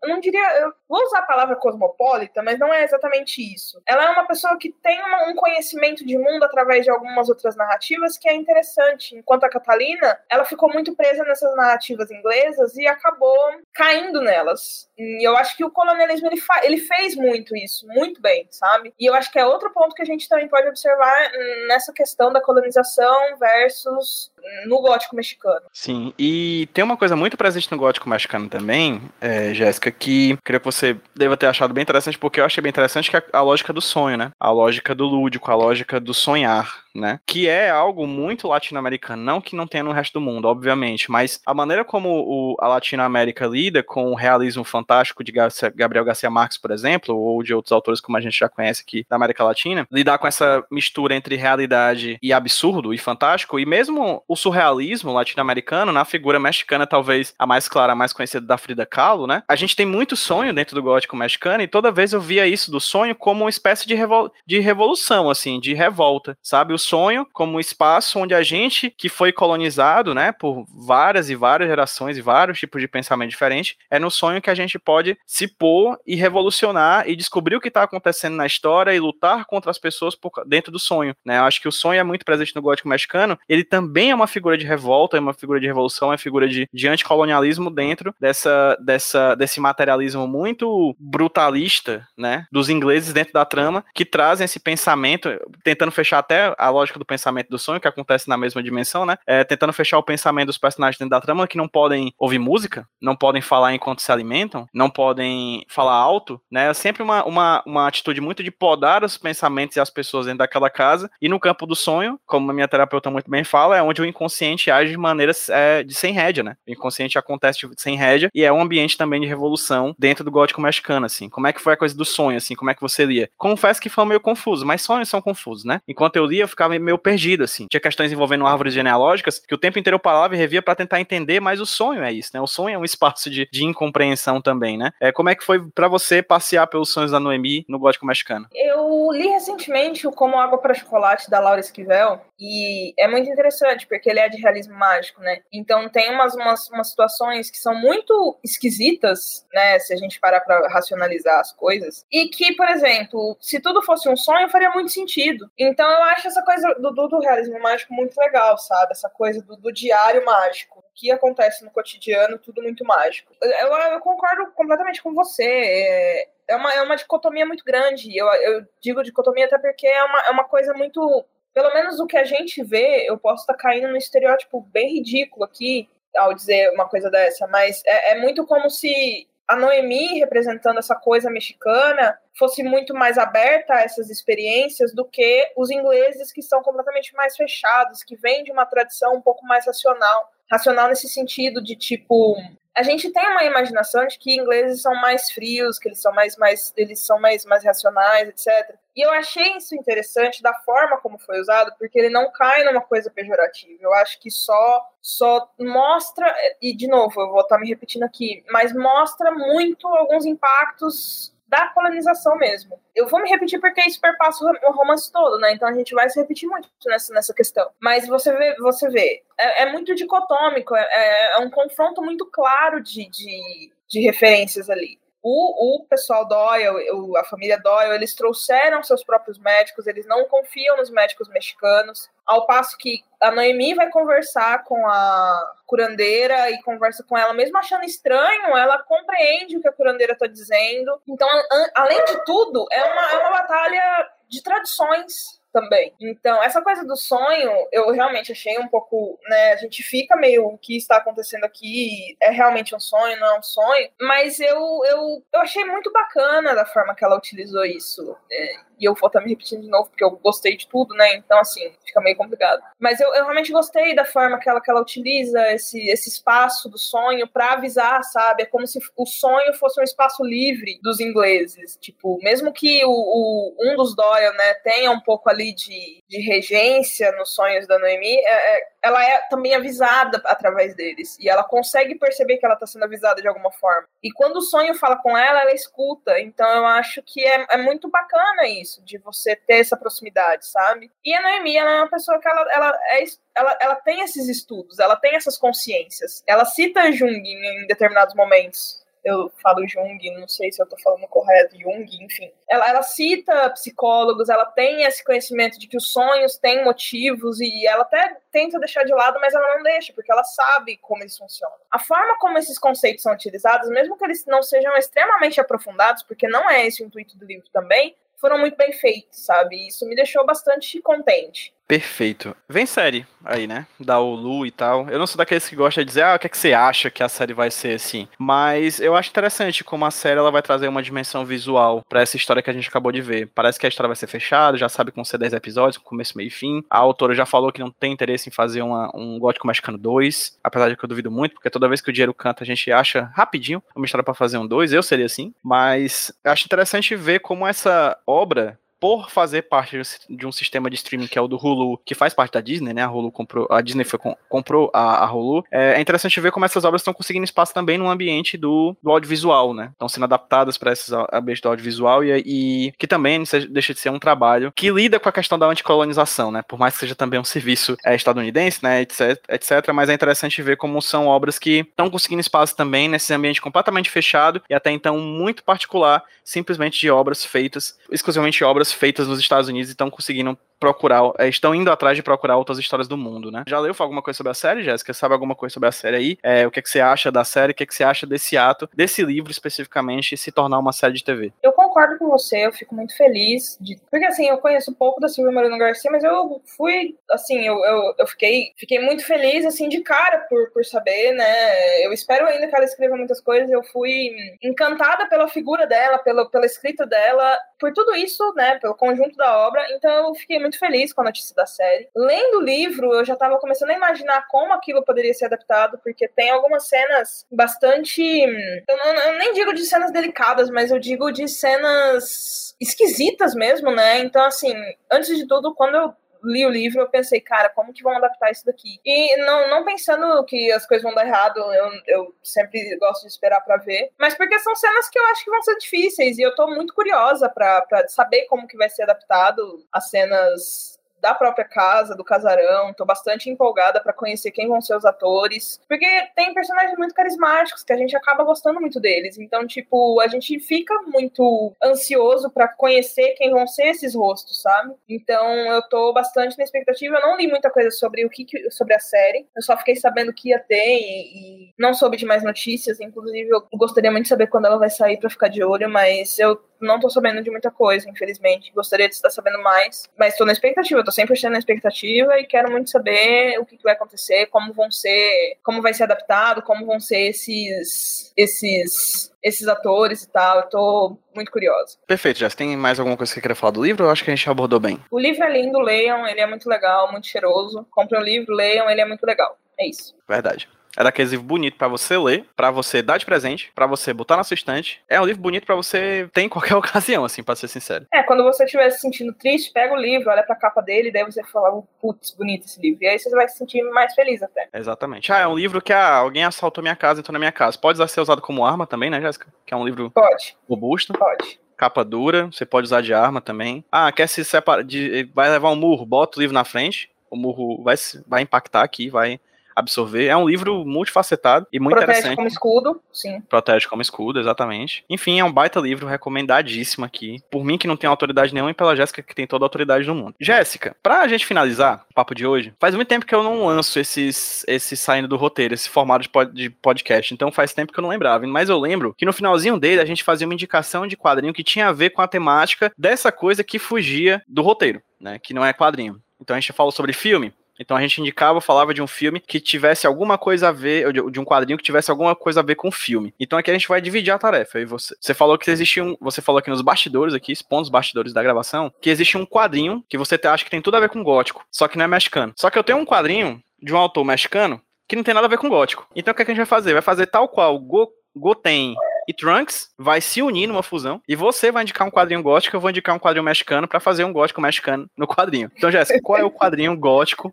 [SPEAKER 2] Eu não diria. Eu vou usar a palavra cosmopolita, mas não é exatamente isso. Ela é uma pessoa que tem uma, um conhecimento de mundo através de algumas outras narrativas que é interessante. Enquanto a Catalina, ela ficou muito presa nessas narrativas inglesas e acabou caindo nelas. E eu acho que o colonialismo ele, ele fez muito isso, muito bem, sabe? E eu acho que é outro ponto que a gente também pode observar nessa questão da colonização versus no gótico mexicano.
[SPEAKER 1] Sim, e tem uma coisa muito presente no gótico mexicano também, é, Jéssica, que creio que você deva ter achado bem interessante, porque eu achei bem interessante que é a lógica do sonho, né? A lógica do lúdico, a lógica do sonhar né? Que é algo muito latino-americano, não que não tenha no resto do mundo, obviamente, mas a maneira como o, a Latinoamérica lida com o realismo fantástico de Gabriel Garcia Marques, por exemplo, ou de outros autores como a gente já conhece aqui da América Latina, lidar com essa mistura entre realidade e absurdo e fantástico, e mesmo o surrealismo latino-americano, na figura mexicana, talvez a mais clara, a mais conhecida da Frida Kahlo, né? A gente tem muito sonho dentro do gótico mexicano, e toda vez eu via isso do sonho como uma espécie de, revol de revolução, assim, de revolta, sabe? O sonho como um espaço onde a gente que foi colonizado, né, por várias e várias gerações e vários tipos de pensamento diferentes, é no sonho que a gente pode se pôr e revolucionar e descobrir o que está acontecendo na história e lutar contra as pessoas por, dentro do sonho, né? Eu acho que o sonho é muito presente no gótico mexicano. Ele também é uma figura de revolta, é uma figura de revolução, é uma figura de, de anticolonialismo dentro dessa, dessa, desse materialismo muito brutalista, né, dos ingleses dentro da trama que trazem esse pensamento, tentando fechar até a lógica do pensamento do sonho, que acontece na mesma dimensão, né? É, tentando fechar o pensamento dos personagens dentro da trama, que não podem ouvir música, não podem falar enquanto se alimentam, não podem falar alto, né? É sempre uma, uma, uma atitude muito de podar os pensamentos e as pessoas dentro daquela casa. E no campo do sonho, como a minha terapeuta muito bem fala, é onde o inconsciente age de maneira é, de sem rédea, né? O inconsciente acontece sem rédea e é um ambiente também de revolução dentro do gótico mexicano, assim. Como é que foi a coisa do sonho, assim? Como é que você lia? Confesso que foi meio confuso, mas sonhos são confusos, né? Enquanto eu lia, eu ficava ficava meio perdido, assim. Tinha questões envolvendo árvores genealógicas que o tempo inteiro eu parava e revia para tentar entender, mas o sonho é isso, né? O sonho é um espaço de, de incompreensão também, né? É, como é que foi para você passear pelos sonhos da Noemi no gótico mexicano?
[SPEAKER 2] Eu li recentemente o Como Água para Chocolate da Laura Esquivel e é muito interessante porque ele é de realismo mágico, né? Então tem umas, umas, umas situações que são muito esquisitas, né? Se a gente parar para racionalizar as coisas e que, por exemplo, se tudo fosse um sonho faria muito sentido. Então eu acho essa coisa do, do, do realismo mágico muito legal, sabe? Essa coisa do, do diário mágico. O que acontece no cotidiano, tudo muito mágico. Eu, eu concordo completamente com você. É, é uma, é uma dicotomia muito grande. Eu, eu digo dicotomia até porque é uma, é uma coisa muito. Pelo menos o que a gente vê, eu posso estar caindo num estereótipo bem ridículo aqui ao dizer uma coisa dessa, mas é, é muito como se a Noemi, representando essa coisa mexicana, fosse muito mais aberta a essas experiências do que os ingleses, que são completamente mais fechados, que vêm de uma tradição um pouco mais racional. Racional nesse sentido de tipo. A gente tem uma imaginação de que ingleses são mais frios, que eles são mais, mais eles são mais, mais racionais, etc. E eu achei isso interessante da forma como foi usado, porque ele não cai numa coisa pejorativa. Eu acho que só só mostra e de novo eu vou estar me repetindo aqui, mas mostra muito alguns impactos da colonização mesmo. Eu vou me repetir porque isso perpassa o romance todo, né? Então a gente vai se repetir muito nessa, nessa questão. Mas você vê, você vê, é, é muito dicotômico, é, é, um confronto muito claro de, de, de referências ali. O, o pessoal Doyle, o, a família Doyle, eles trouxeram seus próprios médicos, eles não confiam nos médicos mexicanos, ao passo que a Noemi vai conversar com a curandeira e conversa com ela, mesmo achando estranho, ela compreende o que a curandeira está dizendo. Então, a, além de tudo, é uma, é uma batalha de tradições também. Então, essa coisa do sonho, eu realmente achei um pouco, né, a gente fica meio o que está acontecendo aqui, é realmente um sonho, não é um sonho, mas eu, eu, eu achei muito bacana da forma que ela utilizou isso. É, e eu vou estar me repetindo de novo, porque eu gostei de tudo, né? Então, assim, fica meio complicado. Mas eu, eu realmente gostei da forma que ela, que ela utiliza esse, esse espaço do sonho para avisar, sabe? É como se o sonho fosse um espaço livre dos ingleses. Tipo, mesmo que o, o um dos Doyle, né, tenha um pouco ali de, de regência nos sonhos da Noemi, é, é, ela é também avisada através deles. E ela consegue perceber que ela está sendo avisada de alguma forma. E quando o sonho fala com ela, ela escuta. Então eu acho que é, é muito bacana isso isso, de você ter essa proximidade, sabe? E a Noemi, ela é uma pessoa que ela, ela, é, ela, ela tem esses estudos, ela tem essas consciências. Ela cita Jung em, em determinados momentos eu falo Jung, não sei se eu tô falando correto, Jung, enfim. Ela, ela cita psicólogos, ela tem esse conhecimento de que os sonhos têm motivos e ela até tenta deixar de lado, mas ela não deixa, porque ela sabe como eles funcionam. A forma como esses conceitos são utilizados, mesmo que eles não sejam extremamente aprofundados, porque não é esse o intuito do livro também, foram muito bem feitos, sabe? Isso me deixou bastante contente.
[SPEAKER 1] Perfeito. Vem série aí, né? Da Hulu e tal. Eu não sou daqueles que gosta de dizer, ah, o que, é que você acha que a série vai ser assim. Mas eu acho interessante como a série ela vai trazer uma dimensão visual para essa história que a gente acabou de ver. Parece que a história vai ser fechada, já sabe vão ser 10 episódios, começo, meio e fim. A autora já falou que não tem interesse em fazer uma, um Gótico Mexicano 2, apesar de que eu duvido muito, porque toda vez que o dinheiro canta a gente acha rapidinho uma história para fazer um 2, eu seria assim. Mas acho interessante ver como essa obra por fazer parte de um sistema de streaming que é o do Hulu, que faz parte da Disney, né? A Hulu comprou, a Disney foi, comprou a, a Hulu. É, é, interessante ver como essas obras estão conseguindo espaço também no ambiente do, do audiovisual, né? Estão sendo adaptadas para esses ambientes do audiovisual e, e, que também deixa de ser um trabalho que lida com a questão da anticolonização, né? Por mais que seja também um serviço é, estadunidense, né? Etc, etc. Mas é interessante ver como são obras que estão conseguindo espaço também nesse ambiente completamente fechado e até então muito particular, simplesmente de obras feitas, exclusivamente obras feitas nos Estados Unidos e estão conseguindo procurar, é, estão indo atrás de procurar outras histórias do mundo, né? Já leu alguma coisa sobre a série, Jéssica? Sabe alguma coisa sobre a série aí? É, o que, é que você acha da série? O que, é que você acha desse ato, desse livro especificamente, se tornar uma série de TV?
[SPEAKER 2] Eu concordo com você, eu fico muito feliz. De... Porque assim, eu conheço pouco da Silvia Moreno Garcia, mas eu fui, assim, eu, eu, eu fiquei, fiquei muito feliz, assim, de cara por, por saber, né? Eu espero ainda que ela escreva muitas coisas. Eu fui encantada pela figura dela, pela, pela escrita dela, por tudo isso, né? Pelo conjunto da obra. Então eu fiquei muito feliz com a notícia da série. Lendo o livro, eu já estava começando a imaginar como aquilo poderia ser adaptado, porque tem algumas cenas bastante. Eu, não, eu nem digo de cenas delicadas, mas eu digo de cenas esquisitas mesmo, né? Então, assim, antes de tudo, quando eu li o livro, eu pensei, cara, como que vão adaptar isso daqui? E não, não pensando que as coisas vão dar errado, eu, eu sempre gosto de esperar pra ver, mas porque são cenas que eu acho que vão ser difíceis e eu tô muito curiosa pra saber como que vai ser adaptado as cenas da própria casa, do casarão. Tô bastante empolgada pra conhecer quem vão ser os atores, porque tem personagens muito carismáticos que a gente acaba gostando muito deles. Então, tipo, a gente fica muito ansioso pra conhecer quem vão ser esses rostos, sabe? Então, eu tô bastante na expectativa. Eu não li muita coisa sobre o que sobre a série. Eu só fiquei sabendo que ia ter e, e não soube de mais notícias. Inclusive, eu gostaria muito de saber quando ela vai sair pra ficar de olho, mas eu não tô sabendo de muita coisa, infelizmente. Gostaria de estar sabendo mais, mas tô na expectativa, tô 100% na expectativa e quero muito saber o que, que vai acontecer, como vão ser, como vai ser adaptado, como vão ser esses esses esses atores e tal. Eu tô muito curiosa.
[SPEAKER 1] Perfeito, Jess. Tem mais alguma coisa que você queira falar do livro? Eu acho que a gente abordou bem.
[SPEAKER 2] O livro é lindo, leiam, ele é muito legal, muito cheiroso. Comprem um livro, leiam, ele é muito legal. É isso.
[SPEAKER 1] Verdade. É daqueles livros bonitos pra você ler, pra você dar de presente, pra você botar na sua estante. É um livro bonito pra você ter em qualquer ocasião, assim, pra ser sincero.
[SPEAKER 2] É, quando você estiver se sentindo triste, pega o livro, olha pra capa dele, daí você fala, putz, bonito esse livro. E aí você vai se sentir mais feliz até.
[SPEAKER 1] Exatamente. Ah, é um livro que ah, alguém assaltou minha casa, entrou na minha casa. Pode ser usado como arma também, né, Jéssica? Que é um livro
[SPEAKER 2] Pode,
[SPEAKER 1] robusto.
[SPEAKER 2] pode.
[SPEAKER 1] capa dura, você pode usar de arma também. Ah, quer se separar, de, vai levar um murro, bota o livro na frente, o murro vai, vai impactar aqui, vai absorver. É um livro multifacetado e muito
[SPEAKER 2] Protege
[SPEAKER 1] interessante.
[SPEAKER 2] como escudo, sim.
[SPEAKER 1] Protege como escudo, exatamente. Enfim, é um baita livro, recomendadíssimo aqui. Por mim, que não tenho autoridade nenhuma, e pela Jéssica, que tem toda a autoridade do mundo. Jéssica, pra gente finalizar o papo de hoje, faz muito tempo que eu não lanço esses, esses saindo do roteiro, esse formato de, pod- de podcast. Então faz tempo que eu não lembrava. Mas eu lembro que no finalzinho dele a gente fazia uma indicação de quadrinho que tinha a ver com a temática dessa coisa que fugia do roteiro, né? Que não é quadrinho. Então a gente falou sobre filme. Então a gente indicava, falava de um filme que tivesse alguma coisa a ver, de- um quadrinho que tivesse alguma coisa a ver com o filme. Então aqui a gente vai dividir a tarefa. E você. Você falou que existe um. Você falou aqui nos bastidores, aqui, expondo os bastidores da gravação, que existe um quadrinho que você acha que tem tudo a ver com gótico, só que não é mexicano. Só que eu tenho um quadrinho de um autor mexicano que não tem nada a ver com gótico. Então o que, é que a gente vai fazer? Vai fazer tal qual Go, Goten e Trunks vai se unir numa fusão e você vai indicar um quadrinho gótico, eu vou indicar um quadrinho mexicano pra fazer um gótico mexicano no quadrinho. Então, Jéssica, qual é o quadrinho gótico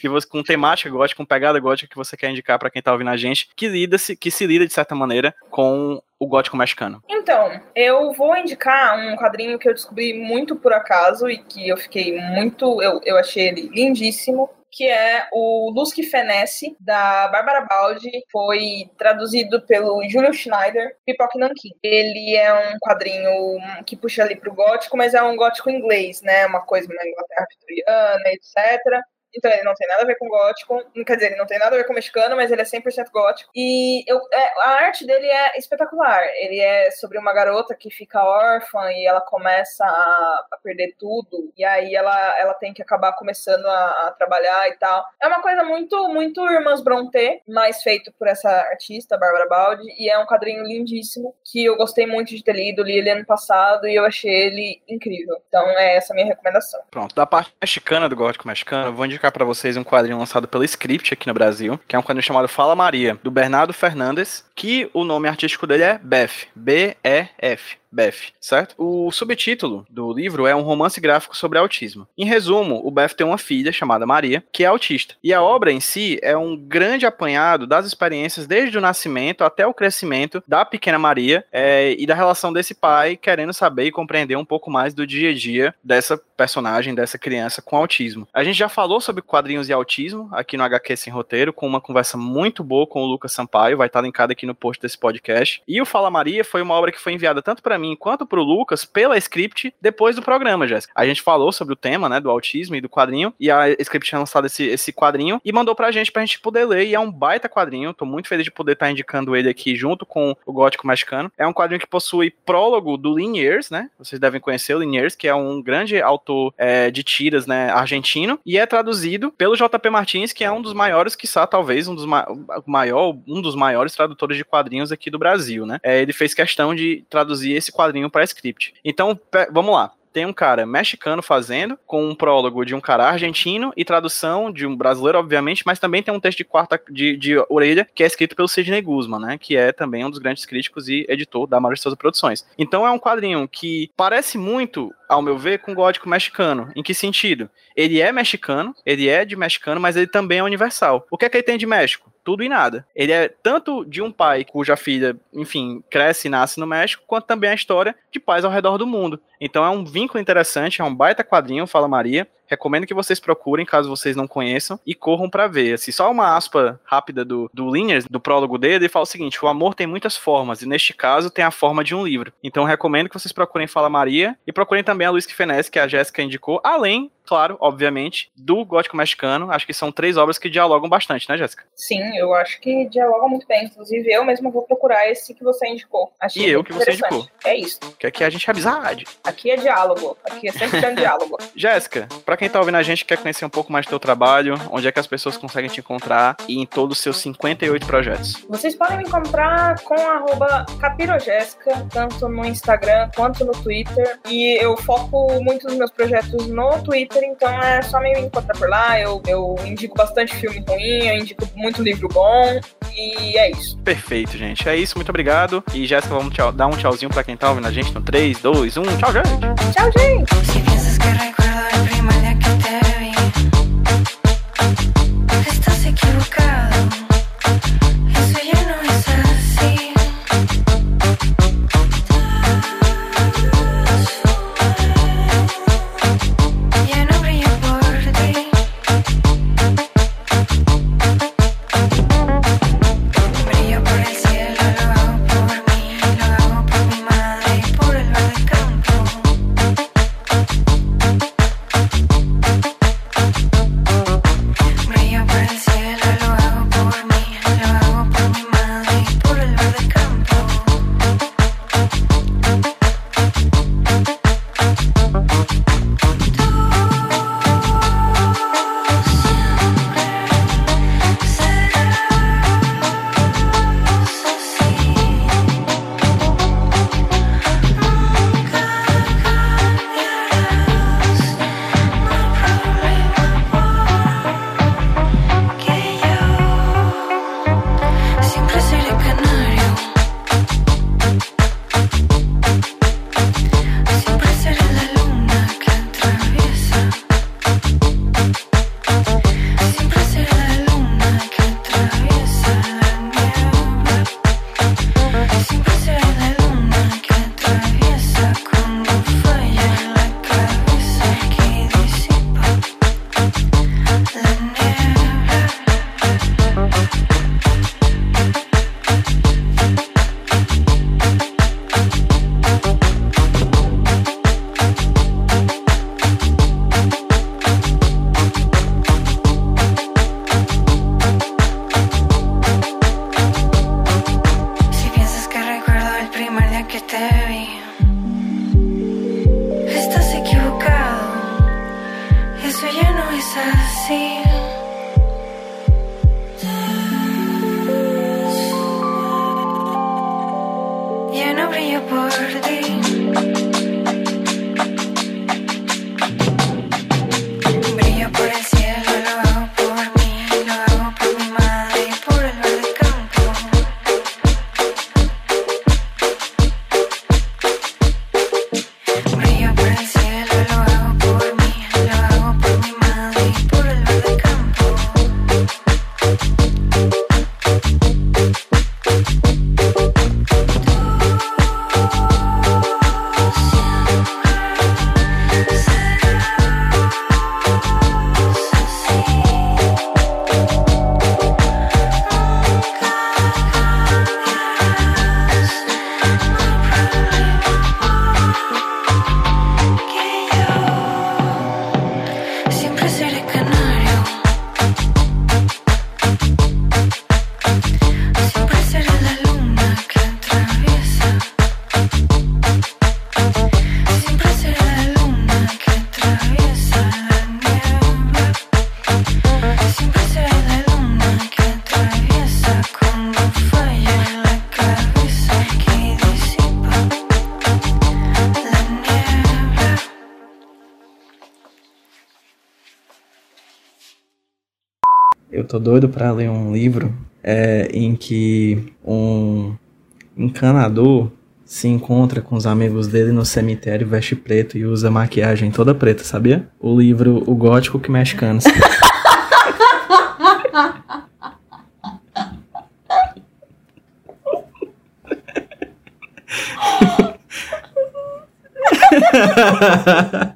[SPEAKER 1] que você com temática gótica, com pegada gótica que você quer indicar pra quem tá ouvindo a gente, que lida se que se lida de certa maneira com o gótico mexicano?
[SPEAKER 2] Então, eu vou indicar um quadrinho que eu descobri muito por acaso e que eu fiquei muito. Eu, eu achei ele lindíssimo. Que é o Luz que Fenece, da Bárbara Baldi. Foi traduzido pelo Júlio Schneider, Pipoca e Nankin. Ele é um quadrinho que puxa ali pro gótico, mas é um gótico inglês, né? Uma coisa na Inglaterra vitoriana, etc. Então ele não tem nada a ver com gótico. Quer dizer, ele não tem nada a ver com mexicano, mas ele é 100% gótico. E eu, é, a arte dele é espetacular. Ele é sobre uma garota que fica órfã e ela começa a, a perder tudo. E aí ela, ela tem que acabar começando a, a trabalhar e tal. É uma coisa muito, muito Irmãs Brontë, mas feito por essa artista, Bárbara Baldi. E é um quadrinho lindíssimo que eu gostei muito de ter lido. Li ele ano passado e eu achei ele incrível. Então é essa minha recomendação.
[SPEAKER 1] Pronto, da parte mexicana do gótico mexicano, vou indicar pra vocês um quadrinho lançado pela Script aqui no Brasil, que é um quadrinho chamado Fala Maria, do Bernardo Fernandes, que o nome artístico dele é Beth, B-E-F. Beth, certo? O subtítulo do livro é um romance gráfico sobre autismo. Em resumo, o Beth tem uma filha chamada Maria, que é autista. E a obra em si é um grande apanhado das experiências desde o nascimento até o crescimento da pequena Maria é, e da relação desse pai querendo saber e compreender um pouco mais do dia a dia dessa personagem, dessa criança com autismo. A gente já falou sobre quadrinhos e autismo aqui no HQ Sem Roteiro, com uma conversa muito boa com o Lucas Sampaio, vai estar linkado aqui no post desse podcast. E o Fala Maria foi uma obra que foi enviada tanto para mim quanto pro Lucas pela script depois do programa, Jéssica. A gente falou sobre o tema, né, do autismo e do quadrinho, e a script tinha lançado esse, esse quadrinho e mandou pra gente pra gente poder ler, e é um baita quadrinho, tô muito feliz de poder estar indicando ele aqui junto com o Gótico Mexicano. É um quadrinho que possui prólogo do Liniers, né, vocês devem conhecer o Liniers, que é um grande autor é, de tiras, né, argentino, e é traduzido pelo JP Martins, que é um dos maiores, quiçá, talvez, um dos ma maior, um dos maiores tradutores de quadrinhos aqui do Brasil, né. É, ele fez questão de traduzir esse quadrinho para script. Então, vamos lá tem um cara mexicano fazendo, com um prólogo de um cara argentino e tradução de um brasileiro, obviamente, mas também tem um texto de quarta de, de orelha que é escrito pelo Sidney Guzman, né? Que é também um dos grandes críticos e editor da Majestosa Produções. Então é um quadrinho que parece muito ao meu ver, com gótico mexicano. Em que sentido? Ele é mexicano, ele é de mexicano, mas ele também é universal. O que é que ele tem de México? Tudo e nada. Ele é tanto de um pai cuja filha, enfim, cresce e nasce no México, quanto também a história de pais ao redor do mundo. Então é um vínculo interessante, é um baita quadrinho, Fala Maria. Recomendo que vocês procurem, caso vocês não conheçam, e corram pra ver. Assim, só uma aspa rápida do, do Liners, do prólogo dele, ele fala o seguinte: o amor tem muitas formas, e neste caso tem a forma de um livro. Então recomendo que vocês procurem Fala Maria e procurem também a Luiz Fenesse, que a Jéssica indicou, além, claro, obviamente, do Gótico Mexicano. Acho que são três obras que dialogam bastante, né, Jéssica?
[SPEAKER 3] Sim, eu acho que dialoga muito bem. Inclusive, eu mesmo vou procurar esse que você indicou. Achei
[SPEAKER 1] E eu que você indicou.
[SPEAKER 3] É isso.
[SPEAKER 1] Que aqui a gente é amizade.
[SPEAKER 3] Aqui é diálogo. Aqui é sempre diálogo.
[SPEAKER 1] Jéssica, pra quem tá ouvindo a gente, quer conhecer um pouco mais do teu trabalho, onde é que as pessoas conseguem te encontrar e em todos os seus 58 projetos.
[SPEAKER 3] Vocês podem me encontrar com arroba capirojéssica, tanto no Instagram quanto no Twitter. E eu foco muito nos meus projetos no Twitter, então é só me encontrar por lá. Eu, eu indico bastante filme ruim, eu indico muito livro bom. E é isso.
[SPEAKER 1] Perfeito, gente. É isso, muito obrigado. E Jéssica, vamos tchau- dar um tchauzinho pra quem tá ouvindo a gente no 3, 2, 1. Tchau, gente!
[SPEAKER 3] Tchau, gente!
[SPEAKER 4] Doido pra ler um livro é, em que um encanador
[SPEAKER 1] se encontra com os amigos dele no cemitério, veste preto e usa maquiagem toda preta, sabia? O livro O Gótico que Mexe Canos.